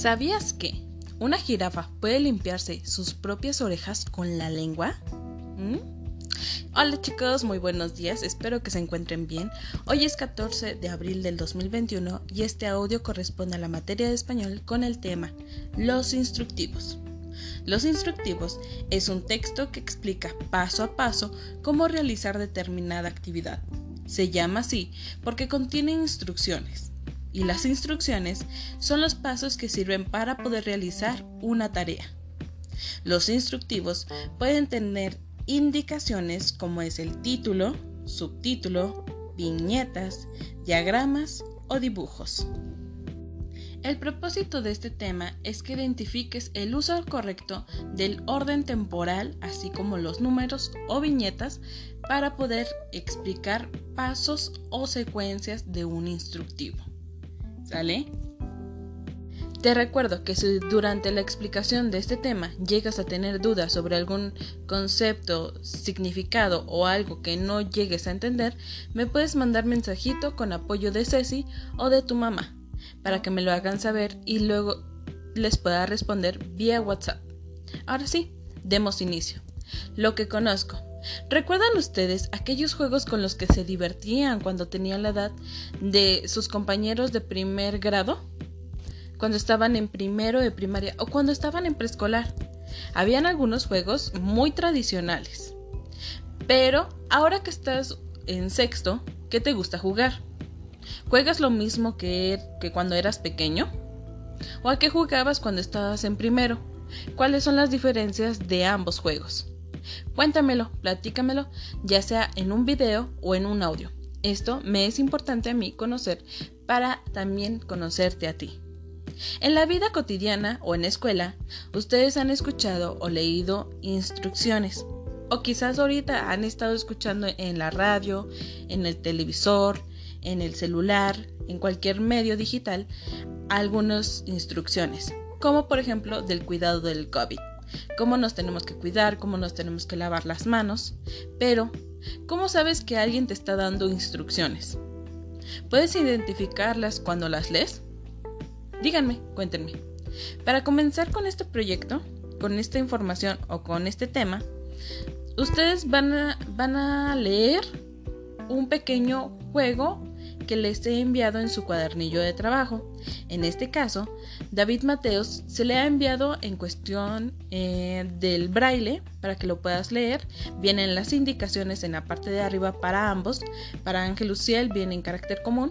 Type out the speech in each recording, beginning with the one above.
¿Sabías que una jirafa puede limpiarse sus propias orejas con la lengua? ¿Mm? Hola chicos, muy buenos días, espero que se encuentren bien. Hoy es 14 de abril del 2021 y este audio corresponde a la materia de español con el tema Los instructivos. Los instructivos es un texto que explica paso a paso cómo realizar determinada actividad. Se llama así porque contiene instrucciones y las instrucciones son los pasos que sirven para poder realizar una tarea. Los instructivos pueden tener indicaciones como es el título, subtítulo, viñetas, diagramas o dibujos. El propósito de este tema es que identifiques el uso correcto del orden temporal, así como los números o viñetas, para poder explicar pasos o secuencias de un instructivo. Te recuerdo que si durante la explicación de este tema llegas a tener dudas sobre algún concepto, significado o algo que no llegues a entender, me puedes mandar mensajito con apoyo de Ceci o de tu mamá para que me lo hagan saber y luego les pueda responder vía WhatsApp. Ahora sí, demos inicio. Lo que conozco. ¿Recuerdan ustedes aquellos juegos con los que se divertían cuando tenían la edad de sus compañeros de primer grado? Cuando estaban en primero de primaria o cuando estaban en preescolar. Habían algunos juegos muy tradicionales. Pero ahora que estás en sexto, ¿qué te gusta jugar? ¿Juegas lo mismo que, que cuando eras pequeño? ¿O a qué jugabas cuando estabas en primero? ¿Cuáles son las diferencias de ambos juegos? Cuéntamelo, platícamelo, ya sea en un video o en un audio. Esto me es importante a mí conocer para también conocerte a ti. En la vida cotidiana o en escuela, ustedes han escuchado o leído instrucciones. O quizás ahorita han estado escuchando en la radio, en el televisor, en el celular, en cualquier medio digital, algunas instrucciones, como por ejemplo del cuidado del COVID cómo nos tenemos que cuidar, cómo nos tenemos que lavar las manos, pero ¿cómo sabes que alguien te está dando instrucciones? ¿Puedes identificarlas cuando las lees? Díganme, cuéntenme. Para comenzar con este proyecto, con esta información o con este tema, ustedes van a, leer un pequeño juego que les he enviado en su cuadernillo de trabajo. En este caso, David Mateos se le ha enviado en cuestión eh, del braille para que lo puedas leer. Vienen las indicaciones en la parte de arriba para ambos. Para Ángel Luciel viene en carácter común.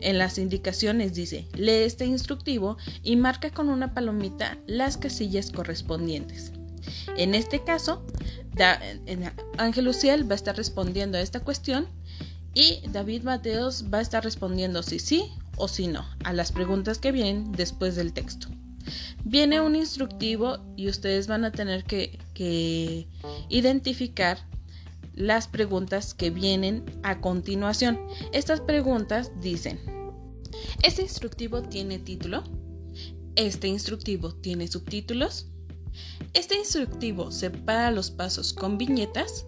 En las indicaciones dice, lee este instructivo y marca con una palomita las casillas correspondientes. En este caso, Ángel Luciel va a estar respondiendo a esta cuestión y David Mateos va a estar respondiendo si sí o si no a las preguntas que vienen después del texto. Viene un instructivo y ustedes van a tener que, que identificar las preguntas que vienen a continuación. Estas preguntas dicen, ¿este instructivo tiene título? ¿Este instructivo tiene subtítulos? Este instructivo separa los pasos con viñetas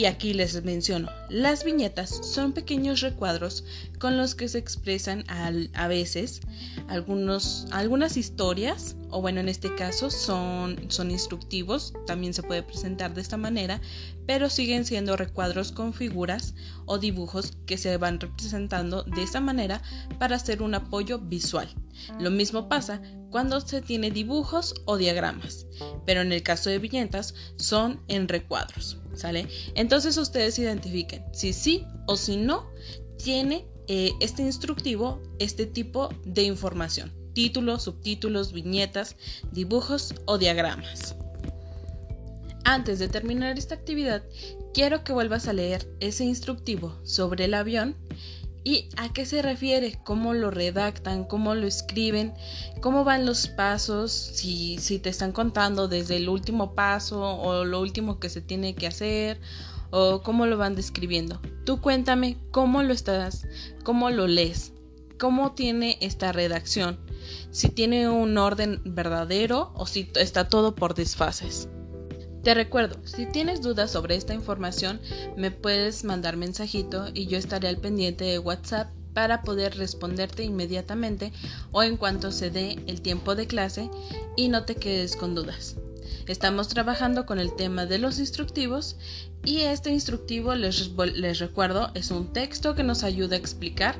y aquí les menciono, las viñetas son pequeños recuadros con los que se expresan a veces algunos, algunas historias, o bueno, en este caso son, son instructivos, también se puede presentar de esta manera, pero siguen siendo recuadros con figuras o dibujos que se van representando de esta manera para hacer un apoyo visual. Lo mismo pasa cuando se tiene dibujos o diagramas, pero en el caso de viñetas son en recuadros. ¿Sale? Entonces ustedes identifiquen si sí o si no tiene eh, este instructivo este tipo de información. Títulos, subtítulos, viñetas, dibujos o diagramas. Antes de terminar esta actividad, quiero que vuelvas a leer ese instructivo sobre el avión ¿Y a qué se refiere? ¿Cómo lo redactan? ¿Cómo lo escriben? ¿Cómo van los pasos? Si, si te están contando desde el último paso o lo último que se tiene que hacer o cómo lo van describiendo. Tú cuéntame cómo lo estás, cómo lo lees, cómo tiene esta redacción, si tiene un orden verdadero o si está todo por desfases. Te recuerdo, si tienes dudas sobre esta información, me puedes mandar mensajito y yo estaré al pendiente de WhatsApp para poder responderte inmediatamente o en cuanto se dé el tiempo de clase y no te quedes con dudas. Estamos trabajando con el tema de los instructivos y este instructivo, les, recuerdo, es un texto que nos ayuda a explicar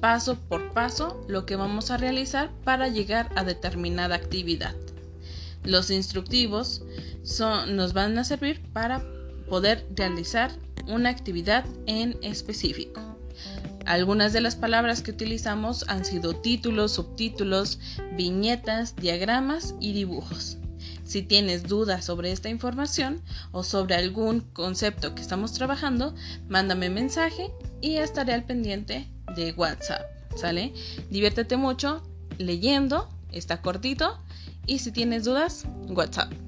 paso por paso lo que vamos a realizar para llegar a determinada actividad. Los instructivos son, nos van a servir para poder realizar una actividad en específico. Algunas de las palabras que utilizamos han sido títulos, subtítulos, viñetas, diagramas y dibujos. Si tienes dudas sobre esta información o sobre algún concepto que estamos trabajando, mándame mensaje y estaré al pendiente de WhatsApp. ¿Sale? Diviértete mucho leyendo, está cortito y si tienes dudas, WhatsApp.